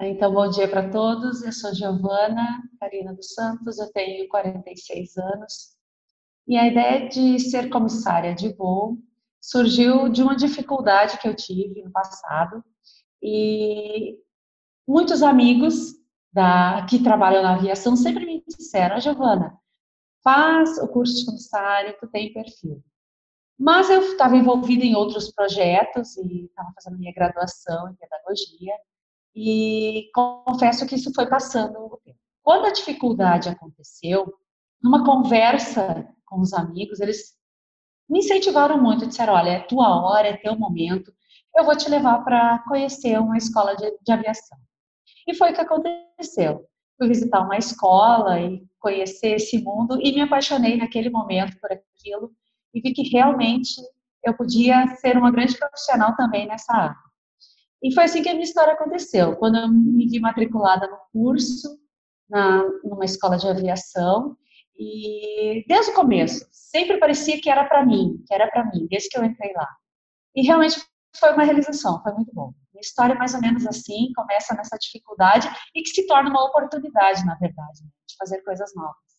Então, bom dia para todos. Eu sou Giovana Karina dos Santos, eu tenho 46 anos. E a ideia de ser comissária de voo surgiu de uma dificuldade que eu tive no passado. E muitos amigos da, que trabalham na aviação sempre me disseram: Giovana, faz o curso de comissária, tu tem perfil. Mas eu estava envolvida em outros projetos e estava fazendo minha graduação em pedagogia e confesso que isso foi passando. Quando a dificuldade aconteceu, numa conversa com os amigos, eles me incentivaram muito, disseram, olha, é tua hora, é teu momento, eu vou te levar para conhecer uma escola de, de aviação. E foi o que aconteceu. Fui visitar uma escola e conhecer esse mundo e me apaixonei naquele momento por aquilo e vi que realmente eu podia ser uma grande profissional também nessa área. E foi assim que a minha história aconteceu. Quando eu me vi matriculada no curso, na, numa escola de aviação, e desde o começo, sempre parecia que era para mim, que era para mim, desde que eu entrei lá. E realmente foi uma realização, foi muito bom. Minha história é mais ou menos assim, começa nessa dificuldade e que se torna uma oportunidade, na verdade, né, de fazer coisas novas.